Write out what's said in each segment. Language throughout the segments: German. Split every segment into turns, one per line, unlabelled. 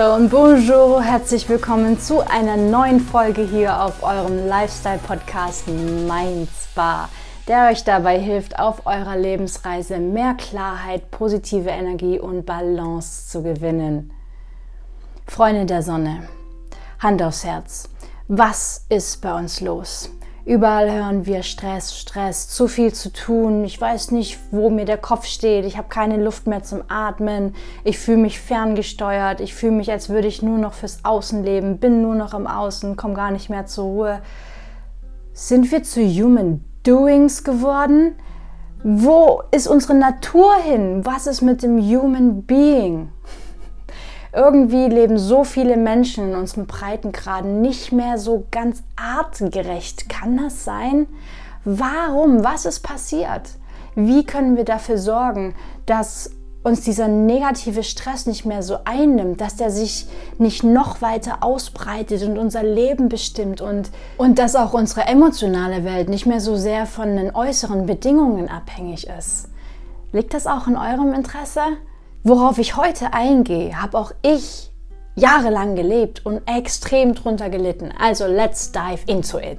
Hallo und bonjour, herzlich willkommen zu einer neuen Folge hier auf eurem Lifestyle-Podcast Mind Spa, der euch dabei hilft, auf eurer Lebensreise mehr Klarheit, positive Energie und Balance zu gewinnen. Freunde der Sonne, Hand aufs Herz, was ist bei uns los? Überall hören wir Stress, Stress, zu viel zu tun. Ich weiß nicht, wo mir der Kopf steht. Ich habe keine Luft mehr zum Atmen. Ich fühle mich ferngesteuert. Ich fühle mich, als würde ich nur noch fürs Außen leben. Bin nur noch im Außen, komme gar nicht mehr zur Ruhe. Sind wir zu Human Doings geworden? Wo ist unsere Natur hin? Was ist mit dem Human Being? Irgendwie leben so viele Menschen in unserem Breitengraden nicht mehr so ganz artgerecht. Kann das sein? Warum? Was ist passiert? Wie können wir dafür sorgen, dass uns dieser negative Stress nicht mehr so einnimmt, dass der sich nicht noch weiter ausbreitet und unser Leben bestimmt und, und dass auch unsere emotionale Welt nicht mehr so sehr von den äußeren Bedingungen abhängig ist. Liegt das auch in eurem Interesse? Worauf ich heute eingehe, habe auch ich jahrelang gelebt und extrem drunter gelitten. Also let's dive into it.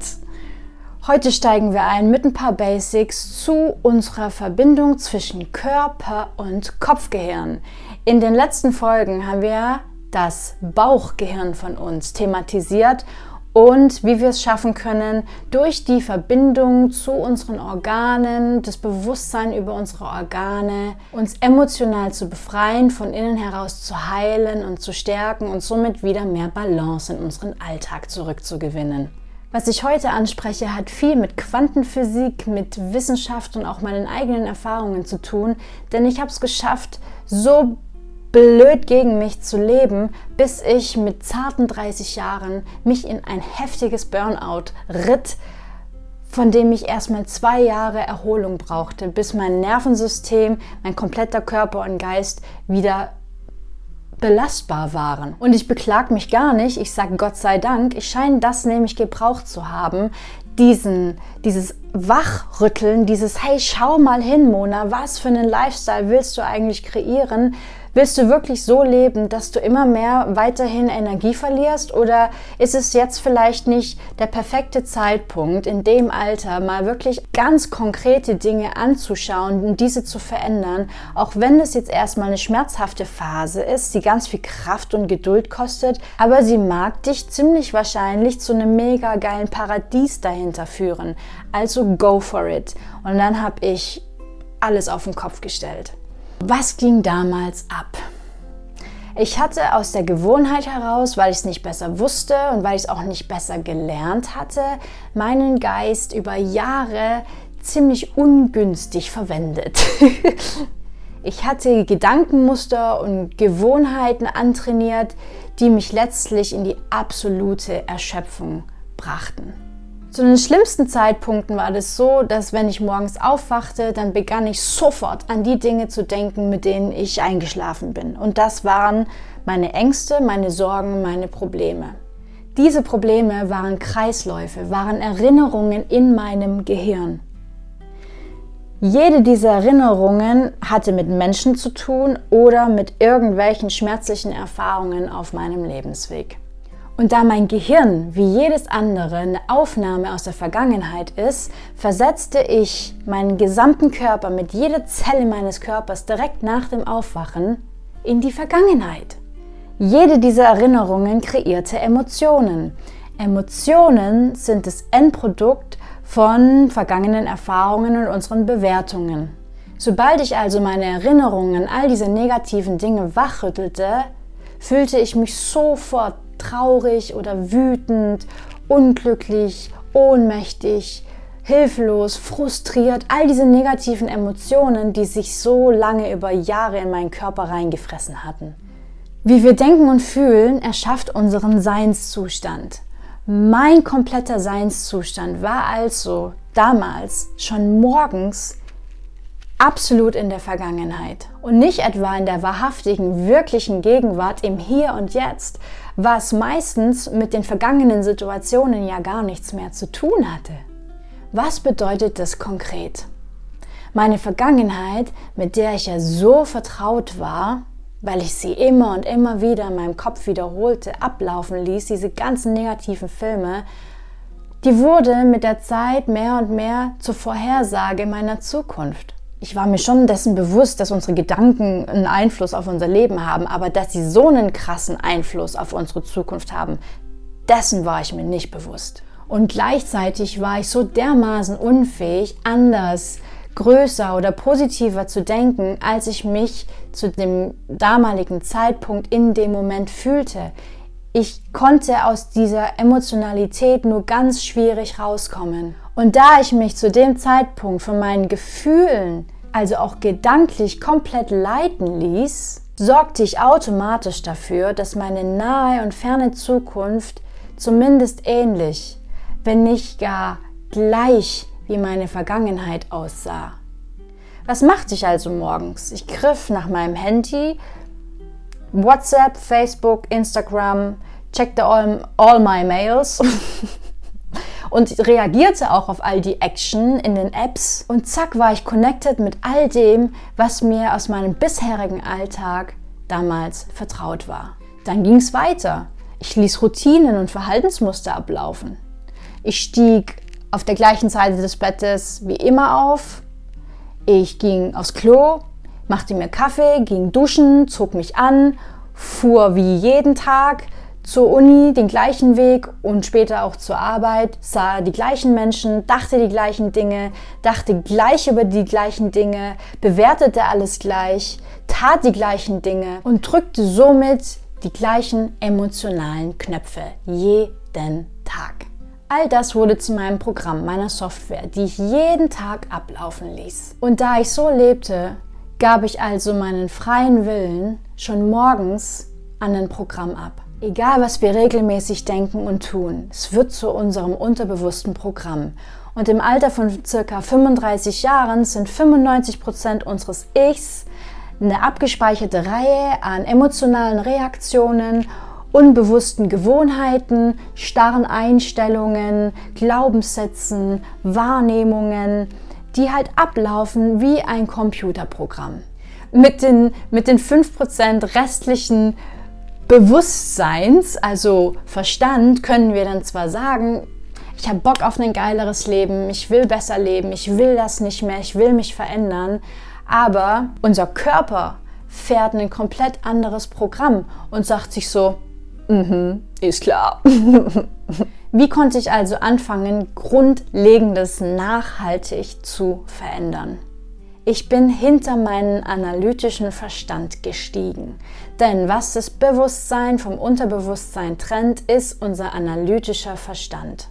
Heute steigen wir ein mit ein paar Basics zu unserer Verbindung zwischen Körper und Kopfgehirn. In den letzten Folgen haben wir das Bauchgehirn von uns thematisiert und wie wir es schaffen können, durch die Verbindung zu unseren Organen, das Bewusstsein über unsere Organe, uns emotional zu befreien, von innen heraus zu heilen und zu stärken und somit wieder mehr Balance in unseren Alltag zurückzugewinnen. Was ich heute anspreche, hat viel mit Quantenphysik, mit Wissenschaft und auch meinen eigenen Erfahrungen zu tun, denn ich habe es geschafft, so blöd gegen mich zu leben, bis ich mit zarten 30 Jahren mich in ein heftiges Burnout ritt, von dem ich erstmal zwei Jahre Erholung brauchte, bis mein Nervensystem, mein kompletter Körper und Geist wieder belastbar waren. Und ich beklag mich gar nicht, ich sage Gott sei Dank, ich scheine das nämlich gebraucht zu haben, diesen, dieses Wachrütteln, dieses Hey, schau mal hin, Mona, was für einen Lifestyle willst du eigentlich kreieren? Willst du wirklich so leben, dass du immer mehr weiterhin Energie verlierst? Oder ist es jetzt vielleicht nicht der perfekte Zeitpunkt, in dem Alter mal wirklich ganz konkrete Dinge anzuschauen und diese zu verändern, auch wenn es jetzt erstmal eine schmerzhafte Phase ist, die ganz viel Kraft und Geduld kostet, aber sie mag dich ziemlich wahrscheinlich zu einem mega geilen Paradies dahinter führen. Also go for it. Und dann habe ich alles auf den Kopf gestellt. Was ging damals ab? Ich hatte aus der Gewohnheit heraus, weil ich es nicht besser wusste und weil ich es auch nicht besser gelernt hatte, meinen Geist über Jahre ziemlich ungünstig verwendet. ich hatte Gedankenmuster und Gewohnheiten antrainiert, die mich letztlich in die absolute Erschöpfung brachten. Zu den schlimmsten Zeitpunkten war das so, dass wenn ich morgens aufwachte, dann begann ich sofort an die Dinge zu denken, mit denen ich eingeschlafen bin. Und das waren meine Ängste, meine Sorgen, meine Probleme. Diese Probleme waren Kreisläufe, waren Erinnerungen in meinem Gehirn. Jede dieser Erinnerungen hatte mit Menschen zu tun oder mit irgendwelchen schmerzlichen Erfahrungen auf meinem Lebensweg. Und da mein Gehirn wie jedes andere eine Aufnahme aus der Vergangenheit ist, versetzte ich meinen gesamten Körper mit jeder Zelle meines Körpers direkt nach dem Aufwachen in die Vergangenheit. Jede dieser Erinnerungen kreierte Emotionen. Emotionen sind das Endprodukt von vergangenen Erfahrungen und unseren Bewertungen. Sobald ich also meine Erinnerungen an all diese negativen Dinge wachrüttelte, fühlte ich mich sofort traurig oder wütend, unglücklich, ohnmächtig, hilflos, frustriert, all diese negativen Emotionen, die sich so lange über Jahre in meinen Körper reingefressen hatten. Wie wir denken und fühlen, erschafft unseren Seinszustand. Mein kompletter Seinszustand war also damals schon morgens absolut in der Vergangenheit und nicht etwa in der wahrhaftigen, wirklichen Gegenwart im Hier und Jetzt, was meistens mit den vergangenen Situationen ja gar nichts mehr zu tun hatte. Was bedeutet das konkret? Meine Vergangenheit, mit der ich ja so vertraut war, weil ich sie immer und immer wieder in meinem Kopf wiederholte, ablaufen ließ, diese ganzen negativen Filme, die wurde mit der Zeit mehr und mehr zur Vorhersage meiner Zukunft. Ich war mir schon dessen bewusst, dass unsere Gedanken einen Einfluss auf unser Leben haben, aber dass sie so einen krassen Einfluss auf unsere Zukunft haben, dessen war ich mir nicht bewusst. Und gleichzeitig war ich so dermaßen unfähig, anders, größer oder positiver zu denken, als ich mich zu dem damaligen Zeitpunkt in dem Moment fühlte. Ich konnte aus dieser Emotionalität nur ganz schwierig rauskommen. Und da ich mich zu dem Zeitpunkt von meinen Gefühlen, also auch gedanklich komplett leiten ließ, sorgte ich automatisch dafür, dass meine nahe und ferne Zukunft zumindest ähnlich, wenn nicht gar gleich wie meine Vergangenheit aussah. Was machte ich also morgens? Ich griff nach meinem Handy, WhatsApp, Facebook, Instagram, checkte all, all my mails und reagierte auch auf all die Action in den Apps und zack war ich connected mit all dem, was mir aus meinem bisherigen Alltag damals vertraut war. Dann ging es weiter. Ich ließ Routinen und Verhaltensmuster ablaufen. Ich stieg auf der gleichen Seite des Bettes wie immer auf. Ich ging aufs Klo, machte mir Kaffee, ging duschen, zog mich an, fuhr wie jeden Tag zur Uni den gleichen Weg und später auch zur Arbeit, sah die gleichen Menschen, dachte die gleichen Dinge, dachte gleich über die gleichen Dinge, bewertete alles gleich, tat die gleichen Dinge und drückte somit die gleichen emotionalen Knöpfe jeden Tag. All das wurde zu meinem Programm, meiner Software, die ich jeden Tag ablaufen ließ. Und da ich so lebte, gab ich also meinen freien Willen schon morgens an ein Programm ab. Egal, was wir regelmäßig denken und tun, es wird zu unserem unterbewussten Programm. Und im Alter von circa 35 Jahren sind 95 Prozent unseres Ichs eine abgespeicherte Reihe an emotionalen Reaktionen, unbewussten Gewohnheiten, starren Einstellungen, Glaubenssätzen, Wahrnehmungen, die halt ablaufen wie ein Computerprogramm. Mit den, mit den 5% restlichen Bewusstseins, also Verstand, können wir dann zwar sagen, ich habe Bock auf ein geileres Leben, ich will besser leben, ich will das nicht mehr, ich will mich verändern, aber unser Körper fährt ein komplett anderes Programm und sagt sich so, mhm, ist klar. Wie konnte ich also anfangen, Grundlegendes nachhaltig zu verändern? Ich bin hinter meinen analytischen Verstand gestiegen. Denn was das Bewusstsein vom Unterbewusstsein trennt, ist unser analytischer Verstand.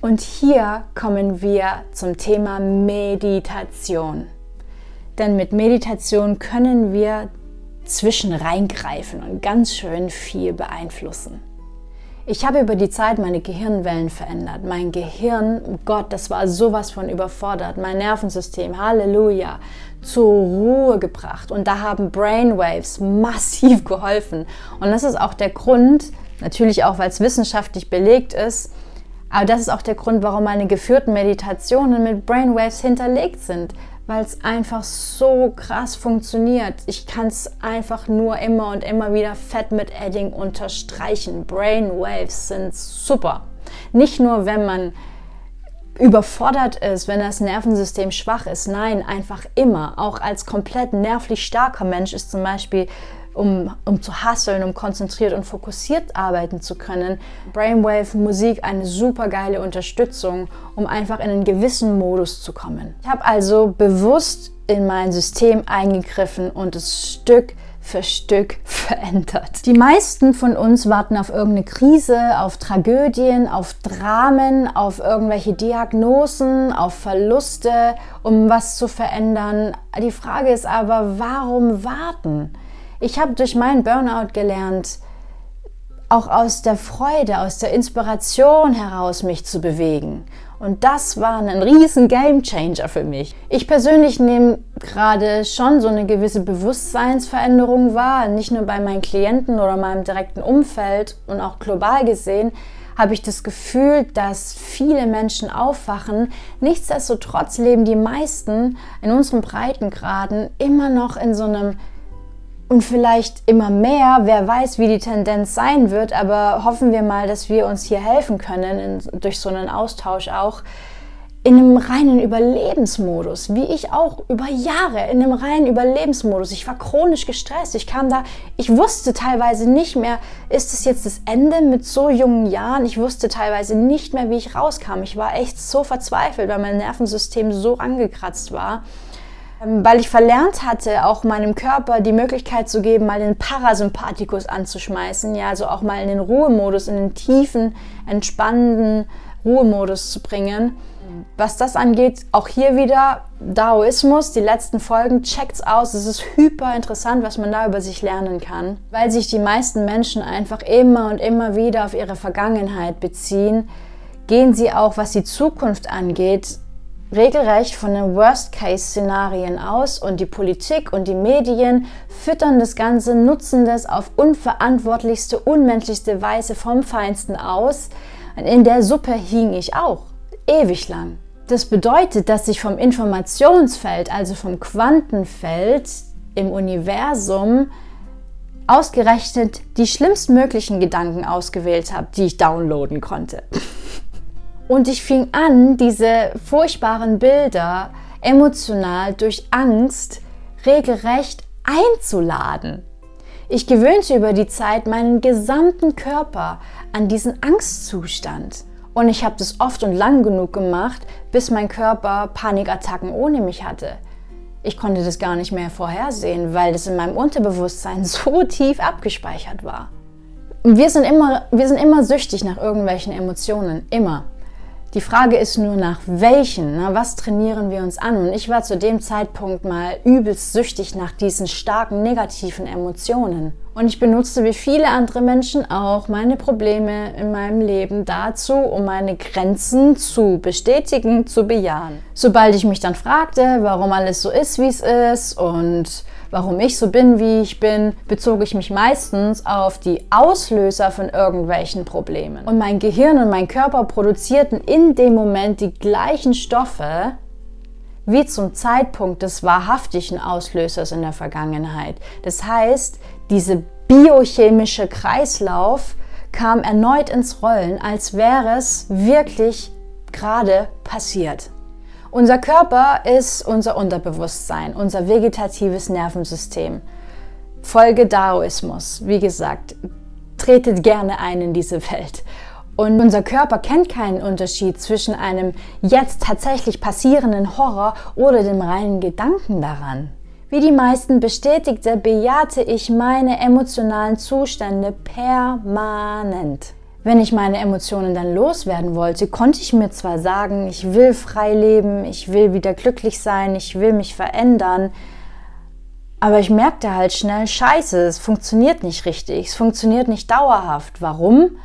Und hier kommen wir zum Thema Meditation. Denn mit Meditation können wir zwischen reingreifen und ganz schön viel beeinflussen. Ich habe über die Zeit meine Gehirnwellen verändert. Mein Gehirn, Gott, das war sowas von überfordert. Mein Nervensystem, Halleluja, zur Ruhe gebracht. Und da haben Brainwaves massiv geholfen. Und das ist auch der Grund, natürlich auch, weil es wissenschaftlich belegt ist, aber das ist auch der Grund, warum meine geführten Meditationen mit Brainwaves hinterlegt sind weil es einfach so krass funktioniert. Ich kann es einfach nur immer und immer wieder fett mit Adding unterstreichen. Brainwaves sind super. Nicht nur, wenn man überfordert ist, wenn das Nervensystem schwach ist. Nein, einfach immer. Auch als komplett nervlich starker Mensch ist zum Beispiel um, um zu hasseln, um konzentriert und fokussiert arbeiten zu können. Brainwave Musik eine super geile Unterstützung, um einfach in einen gewissen Modus zu kommen. Ich habe also bewusst in mein System eingegriffen und es Stück für Stück verändert. Die meisten von uns warten auf irgendeine Krise, auf Tragödien, auf Dramen, auf irgendwelche Diagnosen, auf Verluste, um was zu verändern. Die Frage ist aber, warum warten? Ich habe durch meinen Burnout gelernt, auch aus der Freude, aus der Inspiration heraus mich zu bewegen. Und das war ein riesen Game Changer für mich. Ich persönlich nehme gerade schon so eine gewisse Bewusstseinsveränderung wahr, nicht nur bei meinen Klienten oder meinem direkten Umfeld und auch global gesehen habe ich das Gefühl, dass viele Menschen aufwachen. Nichtsdestotrotz leben die meisten in unseren Breitengraden immer noch in so einem und vielleicht immer mehr. Wer weiß, wie die Tendenz sein wird, aber hoffen wir mal, dass wir uns hier helfen können, in, durch so einen Austausch auch in einem reinen Überlebensmodus, wie ich auch über Jahre in einem reinen Überlebensmodus. Ich war chronisch gestresst. Ich kam da, ich wusste teilweise nicht mehr, ist es jetzt das Ende mit so jungen Jahren? Ich wusste teilweise nicht mehr, wie ich rauskam. Ich war echt so verzweifelt, weil mein Nervensystem so angekratzt war. Ähm, weil ich verlernt hatte, auch meinem Körper die Möglichkeit zu geben, mal den Parasympathikus anzuschmeißen, ja, also auch mal in den Ruhemodus, in den tiefen, entspannenden Ruhemodus zu bringen. Was das angeht, auch hier wieder Daoismus, die letzten Folgen, checkt's aus. Es ist hyper interessant, was man da über sich lernen kann, weil sich die meisten Menschen einfach immer und immer wieder auf ihre Vergangenheit beziehen, gehen sie auch, was die Zukunft angeht, regelrecht von den Worst-Case-Szenarien aus und die Politik und die Medien füttern das Ganze, nutzen das auf unverantwortlichste, unmenschlichste Weise vom Feinsten aus. In der Suppe hing ich auch, ewig lang. Das bedeutet, dass ich vom Informationsfeld, also vom Quantenfeld im Universum, ausgerechnet die schlimmstmöglichen Gedanken ausgewählt habe, die ich downloaden konnte. Und ich fing an, diese furchtbaren Bilder emotional durch Angst regelrecht einzuladen. Ich gewöhnte über die Zeit meinen gesamten Körper an diesen Angstzustand. Und ich habe das oft und lang genug gemacht, bis mein Körper Panikattacken ohne mich hatte. Ich konnte das gar nicht mehr vorhersehen, weil das in meinem Unterbewusstsein so tief abgespeichert war. Wir sind immer, wir sind immer süchtig nach irgendwelchen Emotionen, immer. Die Frage ist nur nach welchen, na, was trainieren wir uns an? Und ich war zu dem Zeitpunkt mal übelst süchtig nach diesen starken negativen Emotionen. Und ich benutzte wie viele andere Menschen auch meine Probleme in meinem Leben dazu, um meine Grenzen zu bestätigen, zu bejahen. Sobald ich mich dann fragte, warum alles so ist, wie es ist und warum ich so bin, wie ich bin, bezog ich mich meistens auf die Auslöser von irgendwelchen Problemen. Und mein Gehirn und mein Körper produzierten in dem Moment die gleichen Stoffe wie zum Zeitpunkt des wahrhaftigen Auslösers in der Vergangenheit. Das heißt, diese biochemische Kreislauf kam erneut ins Rollen, als wäre es wirklich gerade passiert. Unser Körper ist unser Unterbewusstsein, unser vegetatives Nervensystem. Folge Daoismus. Wie gesagt, tretet gerne ein in diese Welt. Und unser Körper kennt keinen Unterschied zwischen einem jetzt tatsächlich passierenden Horror oder dem reinen Gedanken daran. Wie die meisten bestätigte, bejahte ich meine emotionalen Zustände permanent. Wenn ich meine Emotionen dann loswerden wollte, konnte ich mir zwar sagen, ich will frei leben, ich will wieder glücklich sein, ich will mich verändern, aber ich merkte halt schnell, scheiße, es funktioniert nicht richtig, es funktioniert nicht dauerhaft. Warum?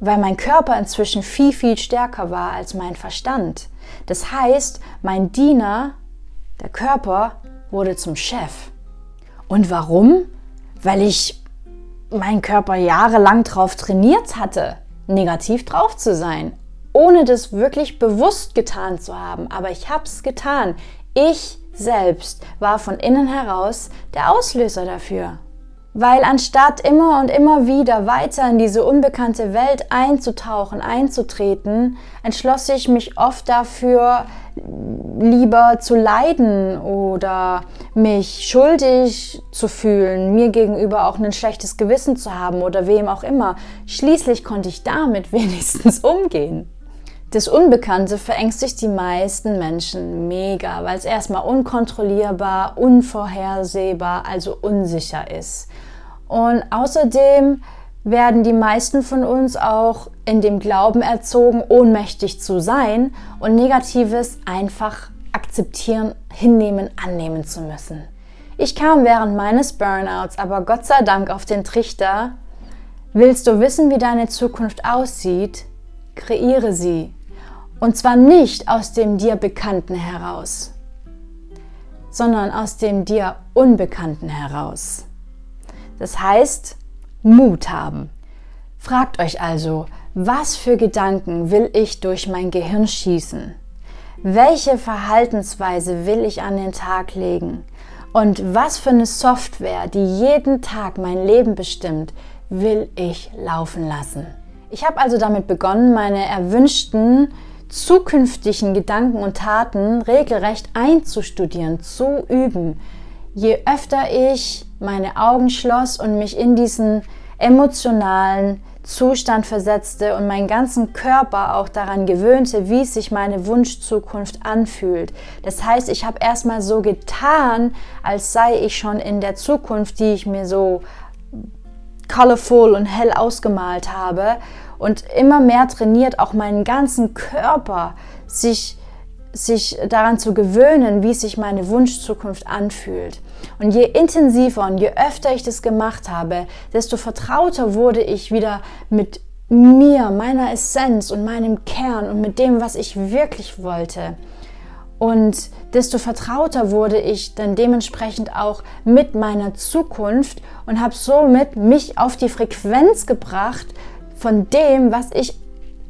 Weil mein Körper inzwischen viel, viel stärker war als mein Verstand. Das heißt, mein Diener, der Körper, wurde zum Chef. Und warum? Weil ich mein Körper jahrelang drauf trainiert hatte, negativ drauf zu sein, ohne das wirklich bewusst getan zu haben. Aber ich habe es getan. Ich selbst war von innen heraus der Auslöser dafür. Weil anstatt immer und immer wieder weiter in diese unbekannte Welt einzutauchen, einzutreten, entschloss ich mich oft dafür, lieber zu leiden oder mich schuldig zu fühlen, mir gegenüber auch ein schlechtes Gewissen zu haben oder wem auch immer. Schließlich konnte ich damit wenigstens umgehen. Das Unbekannte verängstigt die meisten Menschen mega, weil es erstmal unkontrollierbar, unvorhersehbar, also unsicher ist. Und außerdem werden die meisten von uns auch in dem Glauben erzogen, ohnmächtig zu sein und Negatives einfach akzeptieren, hinnehmen, annehmen zu müssen. Ich kam während meines Burnouts aber Gott sei Dank auf den Trichter, willst du wissen, wie deine Zukunft aussieht? Kreiere sie. Und zwar nicht aus dem dir Bekannten heraus, sondern aus dem dir Unbekannten heraus. Das heißt, Mut haben. Fragt euch also, was für Gedanken will ich durch mein Gehirn schießen? Welche Verhaltensweise will ich an den Tag legen? Und was für eine Software, die jeden Tag mein Leben bestimmt, will ich laufen lassen. Ich habe also damit begonnen, meine erwünschten zukünftigen Gedanken und Taten regelrecht einzustudieren, zu üben. Je öfter ich meine Augen schloss und mich in diesen emotionalen Zustand versetzte und meinen ganzen Körper auch daran gewöhnte, wie sich meine Wunschzukunft anfühlt. Das heißt, ich habe erstmal so getan, als sei ich schon in der Zukunft, die ich mir so colorful und hell ausgemalt habe und immer mehr trainiert, auch meinen ganzen Körper sich, sich daran zu gewöhnen, wie sich meine Wunschzukunft anfühlt. Und je intensiver und je öfter ich das gemacht habe, desto vertrauter wurde ich wieder mit mir, meiner Essenz und meinem Kern und mit dem, was ich wirklich wollte. Und desto vertrauter wurde ich dann dementsprechend auch mit meiner Zukunft und habe somit mich auf die Frequenz gebracht von dem, was ich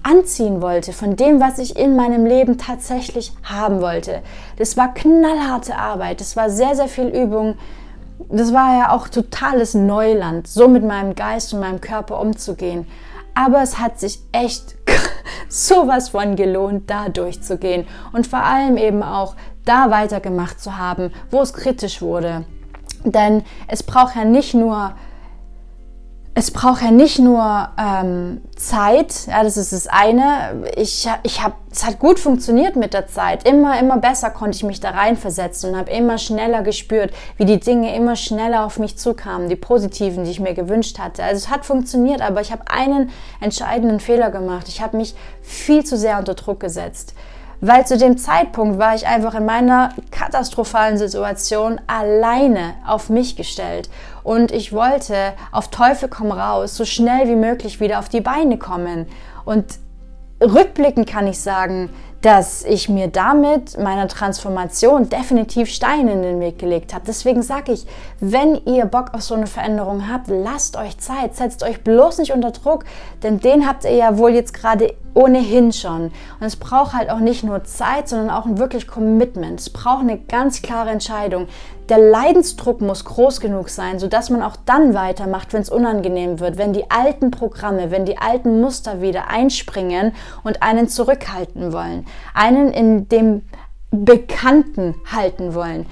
anziehen wollte, von dem, was ich in meinem Leben tatsächlich haben wollte. Das war knallharte Arbeit, das war sehr, sehr viel Übung. Das war ja auch totales Neuland, so mit meinem Geist und meinem Körper umzugehen. Aber es hat sich echt sowas von gelohnt, da durchzugehen und vor allem eben auch da weitergemacht zu haben, wo es kritisch wurde. Denn es braucht ja nicht nur es braucht ja nicht nur ähm, Zeit, ja, das ist das eine. Ich, ich habe, es hat gut funktioniert mit der Zeit. Immer, immer besser konnte ich mich da reinversetzen und habe immer schneller gespürt, wie die Dinge immer schneller auf mich zukamen, die positiven, die ich mir gewünscht hatte. Also es hat funktioniert, aber ich habe einen entscheidenden Fehler gemacht. Ich habe mich viel zu sehr unter Druck gesetzt weil zu dem Zeitpunkt war ich einfach in meiner katastrophalen Situation alleine auf mich gestellt und ich wollte auf Teufel komm raus so schnell wie möglich wieder auf die Beine kommen und rückblickend kann ich sagen, dass ich mir damit meiner Transformation definitiv Steine in den Weg gelegt habe. Deswegen sage ich, wenn ihr Bock auf so eine Veränderung habt, lasst euch Zeit, setzt euch bloß nicht unter Druck, denn den habt ihr ja wohl jetzt gerade ohnehin schon. Und es braucht halt auch nicht nur Zeit, sondern auch ein wirklich Commitment. Es braucht eine ganz klare Entscheidung. Der Leidensdruck muss groß genug sein, sodass man auch dann weitermacht, wenn es unangenehm wird, wenn die alten Programme, wenn die alten Muster wieder einspringen und einen zurückhalten wollen, einen in dem Bekannten halten wollen,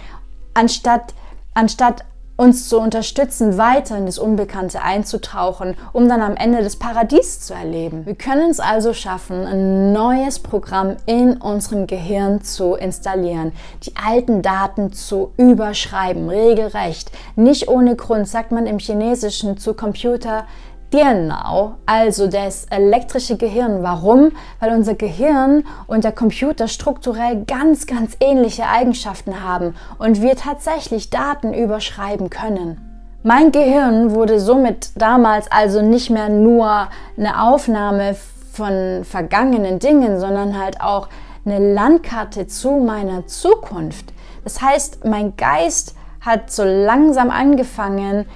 anstatt, anstatt uns zu unterstützen, weiter in das Unbekannte einzutauchen, um dann am Ende das Paradies zu erleben. Wir können es also schaffen, ein neues Programm in unserem Gehirn zu installieren, die alten Daten zu überschreiben, regelrecht. Nicht ohne Grund sagt man im Chinesischen zu Computer, Genau, also das elektrische Gehirn. Warum? Weil unser Gehirn und der Computer strukturell ganz, ganz ähnliche Eigenschaften haben und wir tatsächlich Daten überschreiben können. Mein Gehirn wurde somit damals also nicht mehr nur eine Aufnahme von vergangenen Dingen, sondern halt auch eine Landkarte zu meiner Zukunft. Das heißt, mein Geist hat so langsam angefangen,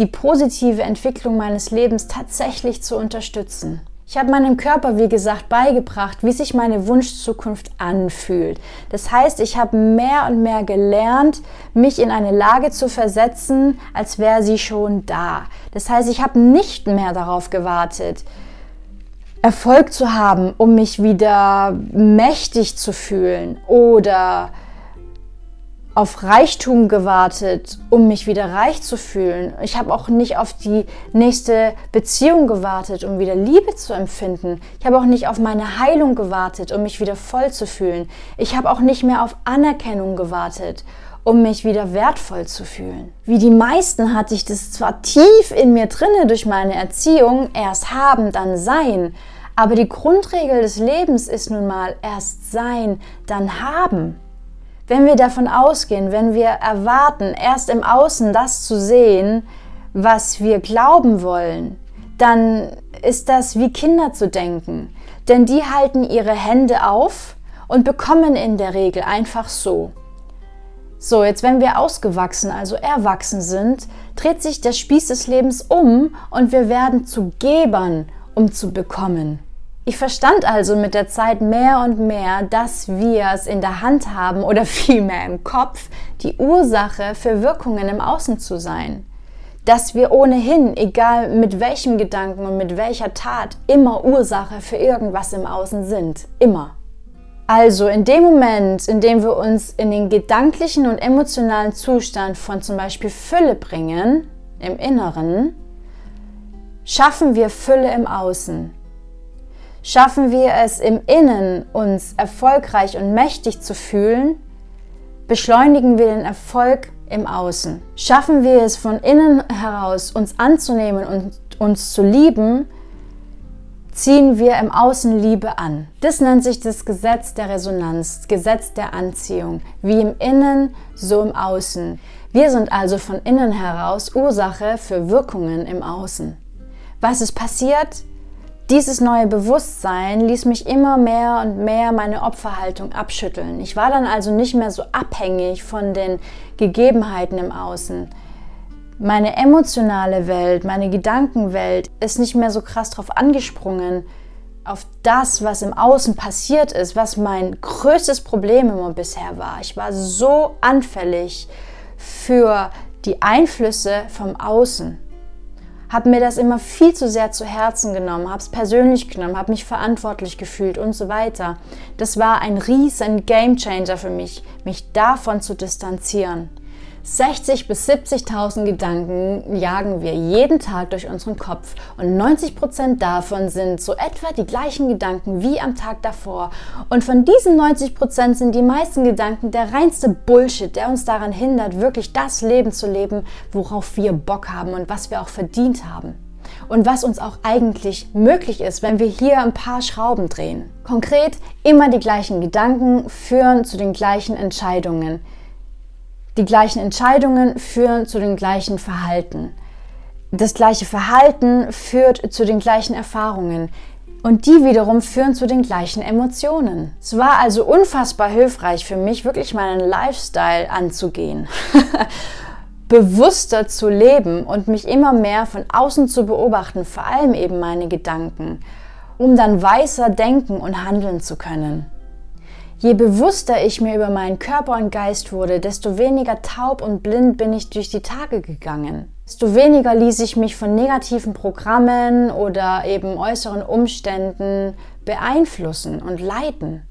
die positive Entwicklung meines Lebens tatsächlich zu unterstützen. Ich habe meinem Körper, wie gesagt, beigebracht, wie sich meine Wunschzukunft anfühlt. Das heißt, ich habe mehr und mehr gelernt, mich in eine Lage zu versetzen, als wäre sie schon da. Das heißt, ich habe nicht mehr darauf gewartet, Erfolg zu haben, um mich wieder mächtig zu fühlen oder auf Reichtum gewartet, um mich wieder reich zu fühlen. Ich habe auch nicht auf die nächste Beziehung gewartet, um wieder Liebe zu empfinden. Ich habe auch nicht auf meine Heilung gewartet, um mich wieder voll zu fühlen. Ich habe auch nicht mehr auf Anerkennung gewartet, um mich wieder wertvoll zu fühlen. Wie die meisten hatte ich das zwar tief in mir drinne durch meine Erziehung, erst haben, dann sein. Aber die Grundregel des Lebens ist nun mal erst sein, dann haben. Wenn wir davon ausgehen, wenn wir erwarten, erst im Außen das zu sehen, was wir glauben wollen, dann ist das wie Kinder zu denken. Denn die halten ihre Hände auf und bekommen in der Regel einfach so. So, jetzt wenn wir ausgewachsen, also erwachsen sind, dreht sich der Spieß des Lebens um und wir werden zu Gebern, um zu bekommen. Ich verstand also mit der Zeit mehr und mehr, dass wir es in der Hand haben oder vielmehr im Kopf, die Ursache für Wirkungen im Außen zu sein. Dass wir ohnehin, egal mit welchem Gedanken und mit welcher Tat, immer Ursache für irgendwas im Außen sind. Immer. Also in dem Moment, in dem wir uns in den gedanklichen und emotionalen Zustand von zum Beispiel Fülle bringen, im Inneren, schaffen wir Fülle im Außen. Schaffen wir es im Innen, uns erfolgreich und mächtig zu fühlen, beschleunigen wir den Erfolg im Außen. Schaffen wir es von innen heraus, uns anzunehmen und uns zu lieben, ziehen wir im Außen Liebe an. Das nennt sich das Gesetz der Resonanz, Gesetz der Anziehung, wie im Innen, so im Außen. Wir sind also von innen heraus Ursache für Wirkungen im Außen. Was ist passiert? Dieses neue Bewusstsein ließ mich immer mehr und mehr meine Opferhaltung abschütteln. Ich war dann also nicht mehr so abhängig von den Gegebenheiten im Außen. Meine emotionale Welt, meine Gedankenwelt ist nicht mehr so krass drauf angesprungen, auf das, was im Außen passiert ist, was mein größtes Problem immer bisher war. Ich war so anfällig für die Einflüsse vom Außen habe mir das immer viel zu sehr zu Herzen genommen, habe es persönlich genommen, habe mich verantwortlich gefühlt und so weiter. Das war ein riesen Gamechanger für mich, mich davon zu distanzieren. 60 bis 70.000 Gedanken jagen wir jeden Tag durch unseren Kopf und 90 Prozent davon sind so etwa die gleichen Gedanken wie am Tag davor. Und von diesen 90 Prozent sind die meisten Gedanken der reinste Bullshit, der uns daran hindert, wirklich das Leben zu leben, worauf wir Bock haben und was wir auch verdient haben und was uns auch eigentlich möglich ist, wenn wir hier ein paar Schrauben drehen. Konkret, immer die gleichen Gedanken führen zu den gleichen Entscheidungen. Die gleichen Entscheidungen führen zu dem gleichen Verhalten. Das gleiche Verhalten führt zu den gleichen Erfahrungen. Und die wiederum führen zu den gleichen Emotionen. Es war also unfassbar hilfreich für mich, wirklich meinen Lifestyle anzugehen. Bewusster zu leben und mich immer mehr von außen zu beobachten, vor allem eben meine Gedanken, um dann weißer denken und handeln zu können. Je bewusster ich mir über meinen Körper und Geist wurde, desto weniger taub und blind bin ich durch die Tage gegangen. Desto weniger ließ ich mich von negativen Programmen oder eben äußeren Umständen beeinflussen und leiten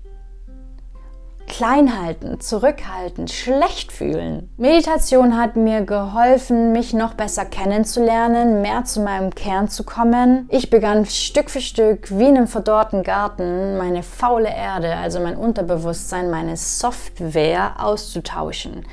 klein halten, zurückhalten, schlecht fühlen. Meditation hat mir geholfen, mich noch besser kennenzulernen, mehr zu meinem Kern zu kommen. Ich begann Stück für Stück, wie in einem verdorrten Garten, meine faule Erde, also mein Unterbewusstsein, meine Software auszutauschen.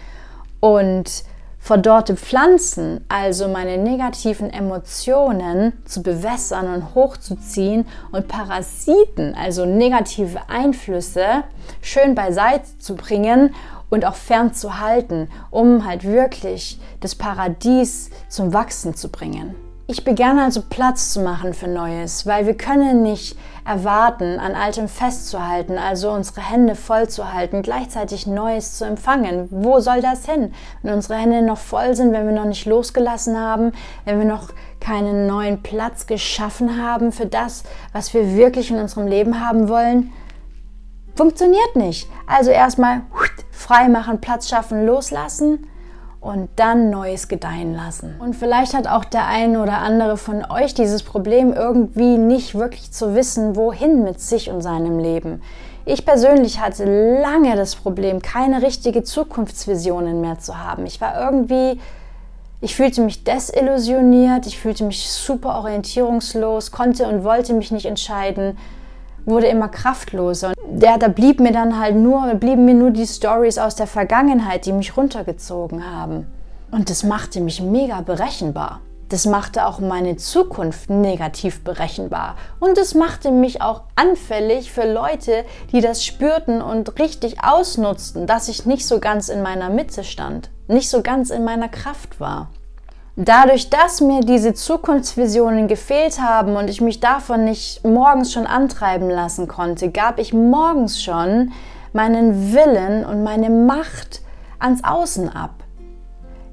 Und verdorrte Pflanzen, also meine negativen Emotionen, zu bewässern und hochzuziehen und Parasiten, also negative Einflüsse, schön beiseite zu bringen und auch fernzuhalten, um halt wirklich das Paradies zum Wachsen zu bringen. Ich begann also Platz zu machen für Neues, weil wir können nicht erwarten, an Altem festzuhalten, also unsere Hände voll zu halten, gleichzeitig Neues zu empfangen. Wo soll das hin? Wenn unsere Hände noch voll sind, wenn wir noch nicht losgelassen haben, wenn wir noch keinen neuen Platz geschaffen haben für das, was wir wirklich in unserem Leben haben wollen, funktioniert nicht. Also erstmal frei machen, Platz schaffen, loslassen und dann Neues gedeihen lassen. Und vielleicht hat auch der eine oder andere von euch dieses Problem irgendwie nicht wirklich zu wissen, wohin mit sich und seinem Leben. Ich persönlich hatte lange das Problem, keine richtige Zukunftsvisionen mehr zu haben. Ich war irgendwie, ich fühlte mich desillusioniert, ich fühlte mich super orientierungslos, konnte und wollte mich nicht entscheiden wurde immer kraftloser. Und ja, da blieb mir dann halt nur, blieben mir nur die Stories aus der Vergangenheit, die mich runtergezogen haben. Und das machte mich mega berechenbar. Das machte auch meine Zukunft negativ berechenbar. Und es machte mich auch anfällig für Leute, die das spürten und richtig ausnutzten, dass ich nicht so ganz in meiner Mitte stand, nicht so ganz in meiner Kraft war. Dadurch, dass mir diese Zukunftsvisionen gefehlt haben und ich mich davon nicht morgens schon antreiben lassen konnte, gab ich morgens schon meinen Willen und meine Macht ans Außen ab.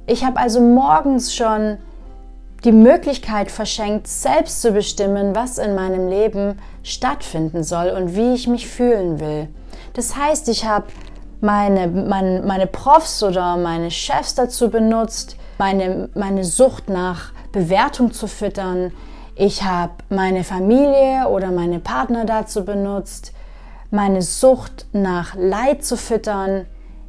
Ich habe also morgens schon die Möglichkeit verschenkt, selbst zu bestimmen, was in meinem Leben stattfinden soll und wie ich mich fühlen will. Das heißt, ich habe meine, meine, meine Profs oder meine Chefs dazu benutzt, meine, meine Sucht nach Bewertung zu füttern. Ich habe meine Familie oder meine Partner dazu benutzt, meine Sucht nach Leid zu füttern.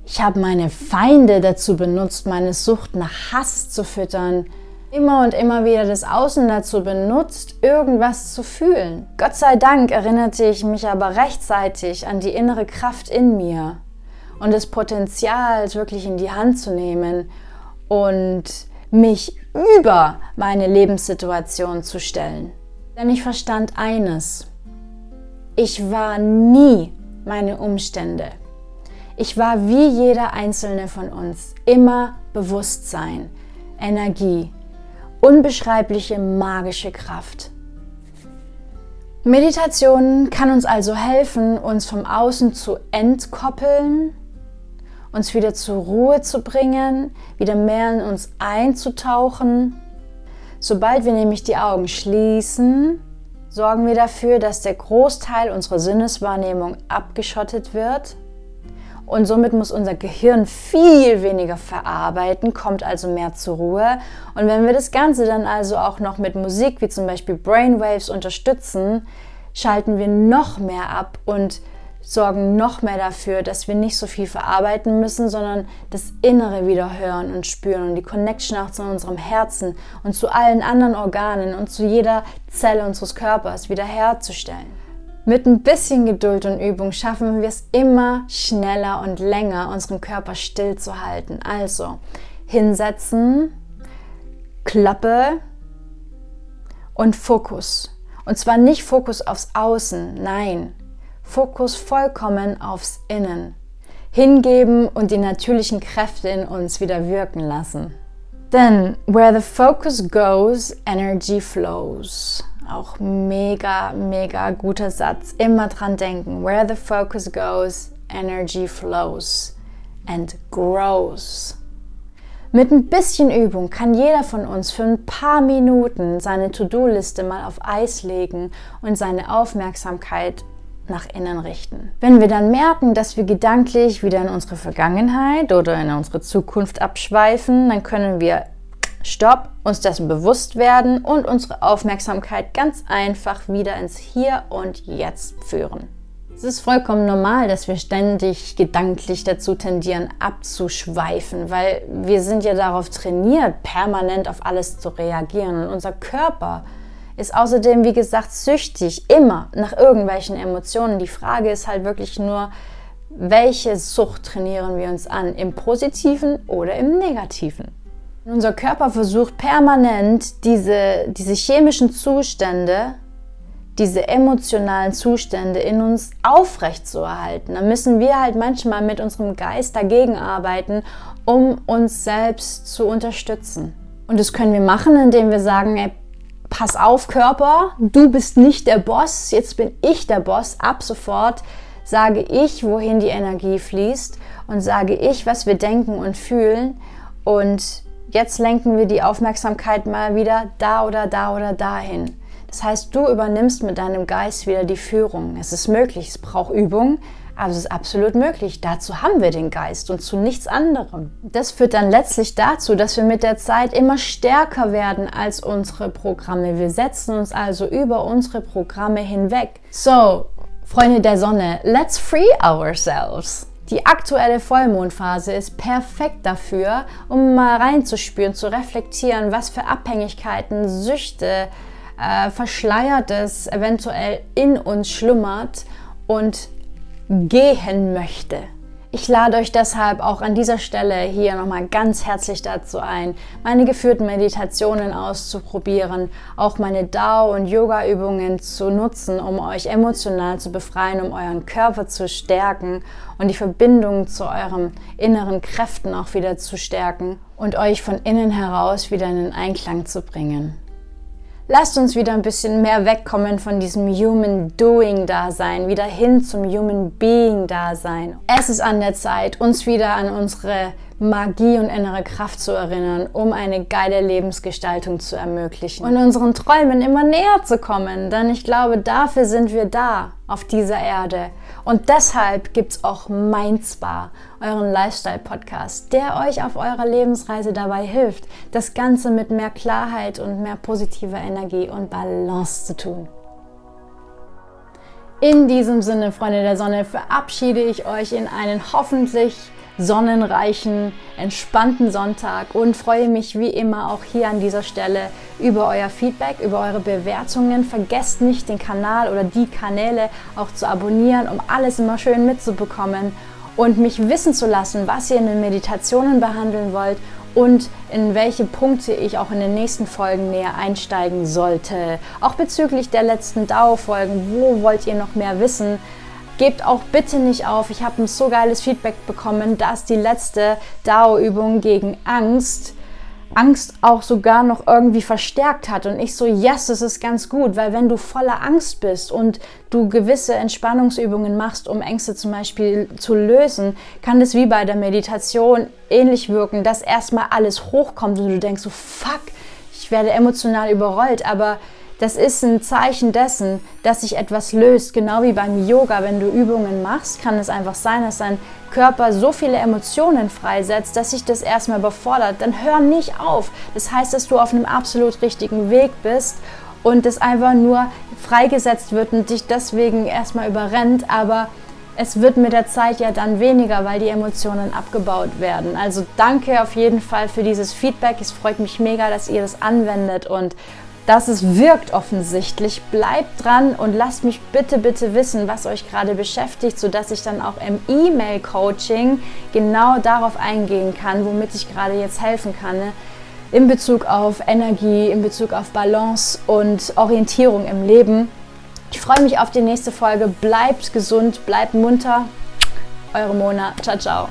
Ich habe meine Feinde dazu benutzt, meine Sucht nach Hass zu füttern immer und immer wieder das Außen dazu benutzt, irgendwas zu fühlen. Gott sei Dank erinnerte ich mich aber rechtzeitig an die innere Kraft in mir und das Potenzial wirklich in die Hand zu nehmen und mich über meine Lebenssituation zu stellen. Denn ich verstand eines. Ich war nie meine Umstände. Ich war wie jeder einzelne von uns immer Bewusstsein, Energie, unbeschreibliche magische Kraft. Meditation kann uns also helfen, uns vom Außen zu entkoppeln, uns wieder zur Ruhe zu bringen, wieder mehr in uns einzutauchen. Sobald wir nämlich die Augen schließen, sorgen wir dafür, dass der Großteil unserer Sinneswahrnehmung abgeschottet wird und somit muss unser Gehirn viel weniger verarbeiten, kommt also mehr zur Ruhe. Und wenn wir das Ganze dann also auch noch mit Musik wie zum Beispiel Brainwaves unterstützen, schalten wir noch mehr ab und sorgen noch mehr dafür, dass wir nicht so viel verarbeiten müssen, sondern das Innere wieder hören und spüren und die Connection auch zu unserem Herzen und zu allen anderen Organen und zu jeder Zelle unseres Körpers wieder herzustellen. Mit ein bisschen Geduld und Übung schaffen wir es immer schneller und länger, unseren Körper still zu halten. Also hinsetzen, Klappe und Fokus. Und zwar nicht Fokus aufs Außen, nein, Fokus vollkommen aufs Innen. Hingeben und die natürlichen Kräfte in uns wieder wirken lassen. Denn where the focus goes, energy flows. Auch mega, mega guter Satz. Immer dran denken. Where the focus goes, energy flows and grows. Mit ein bisschen Übung kann jeder von uns für ein paar Minuten seine To-Do-Liste mal auf Eis legen und seine Aufmerksamkeit nach innen richten. Wenn wir dann merken, dass wir gedanklich wieder in unsere Vergangenheit oder in unsere Zukunft abschweifen, dann können wir Stopp, uns dessen bewusst werden und unsere Aufmerksamkeit ganz einfach wieder ins Hier und Jetzt führen. Es ist vollkommen normal, dass wir ständig gedanklich dazu tendieren, abzuschweifen, weil wir sind ja darauf trainiert, permanent auf alles zu reagieren. Und unser Körper ist außerdem, wie gesagt, süchtig, immer nach irgendwelchen Emotionen. Die Frage ist halt wirklich nur, welche Sucht trainieren wir uns an, im positiven oder im negativen? Unser Körper versucht permanent diese, diese chemischen Zustände, diese emotionalen Zustände in uns aufrecht zu erhalten. Da müssen wir halt manchmal mit unserem Geist dagegen arbeiten, um uns selbst zu unterstützen. Und das können wir machen, indem wir sagen, ey, pass auf Körper, du bist nicht der Boss, jetzt bin ich der Boss. Ab sofort sage ich, wohin die Energie fließt und sage ich, was wir denken und fühlen. Und Jetzt lenken wir die Aufmerksamkeit mal wieder da oder da oder dahin. Das heißt, du übernimmst mit deinem Geist wieder die Führung. Es ist möglich, es braucht Übung, aber es ist absolut möglich. Dazu haben wir den Geist und zu nichts anderem. Das führt dann letztlich dazu, dass wir mit der Zeit immer stärker werden als unsere Programme. Wir setzen uns also über unsere Programme hinweg. So, Freunde der Sonne, let's free ourselves. Die aktuelle Vollmondphase ist perfekt dafür, um mal reinzuspüren, zu reflektieren, was für Abhängigkeiten, Süchte, äh, Verschleiertes eventuell in uns schlummert und gehen möchte. Ich lade euch deshalb auch an dieser Stelle hier nochmal ganz herzlich dazu ein, meine geführten Meditationen auszuprobieren, auch meine Dao- und Yoga-Übungen zu nutzen, um euch emotional zu befreien, um euren Körper zu stärken und die Verbindung zu euren inneren Kräften auch wieder zu stärken und euch von innen heraus wieder in den Einklang zu bringen. Lasst uns wieder ein bisschen mehr wegkommen von diesem Human Doing Dasein, wieder hin zum Human Being Dasein. Es ist an der Zeit, uns wieder an unsere Magie und innere Kraft zu erinnern, um eine geile Lebensgestaltung zu ermöglichen und unseren Träumen immer näher zu kommen. Denn ich glaube, dafür sind wir da auf dieser Erde. Und deshalb gibt es auch Mindspa, euren Lifestyle-Podcast, der euch auf eurer Lebensreise dabei hilft, das Ganze mit mehr Klarheit und mehr positiver Energie und Balance zu tun. In diesem Sinne, Freunde der Sonne, verabschiede ich euch in einen hoffentlich sonnenreichen, entspannten Sonntag und freue mich wie immer auch hier an dieser Stelle über euer Feedback, über eure Bewertungen. Vergesst nicht, den Kanal oder die Kanäle auch zu abonnieren, um alles immer schön mitzubekommen und mich wissen zu lassen, was ihr in den Meditationen behandeln wollt und in welche Punkte ich auch in den nächsten Folgen näher einsteigen sollte. Auch bezüglich der letzten DAO-Folgen, wo wollt ihr noch mehr wissen? Gebt auch bitte nicht auf. Ich habe ein so geiles Feedback bekommen, dass die letzte DAO-Übung gegen Angst Angst auch sogar noch irgendwie verstärkt hat. Und ich so, yes, das ist ganz gut, weil wenn du voller Angst bist und du gewisse Entspannungsübungen machst, um Ängste zum Beispiel zu lösen, kann das wie bei der Meditation ähnlich wirken, dass erstmal alles hochkommt und du denkst so, fuck, ich werde emotional überrollt, aber das ist ein Zeichen dessen, dass sich etwas löst. Genau wie beim Yoga, wenn du Übungen machst, kann es einfach sein, dass dein Körper so viele Emotionen freisetzt, dass sich das erstmal überfordert. Dann hör nicht auf. Das heißt, dass du auf einem absolut richtigen Weg bist und es einfach nur freigesetzt wird und dich deswegen erstmal überrennt, aber es wird mit der Zeit ja dann weniger, weil die Emotionen abgebaut werden. Also danke auf jeden Fall für dieses Feedback. Es freut mich mega, dass ihr das anwendet und dass es wirkt offensichtlich. Bleibt dran und lasst mich bitte, bitte wissen, was euch gerade beschäftigt, sodass ich dann auch im E-Mail-Coaching genau darauf eingehen kann, womit ich gerade jetzt helfen kann. Ne? In Bezug auf Energie, in Bezug auf Balance und Orientierung im Leben. Ich freue mich auf die nächste Folge. Bleibt gesund, bleibt munter. Eure Mona. Ciao, ciao.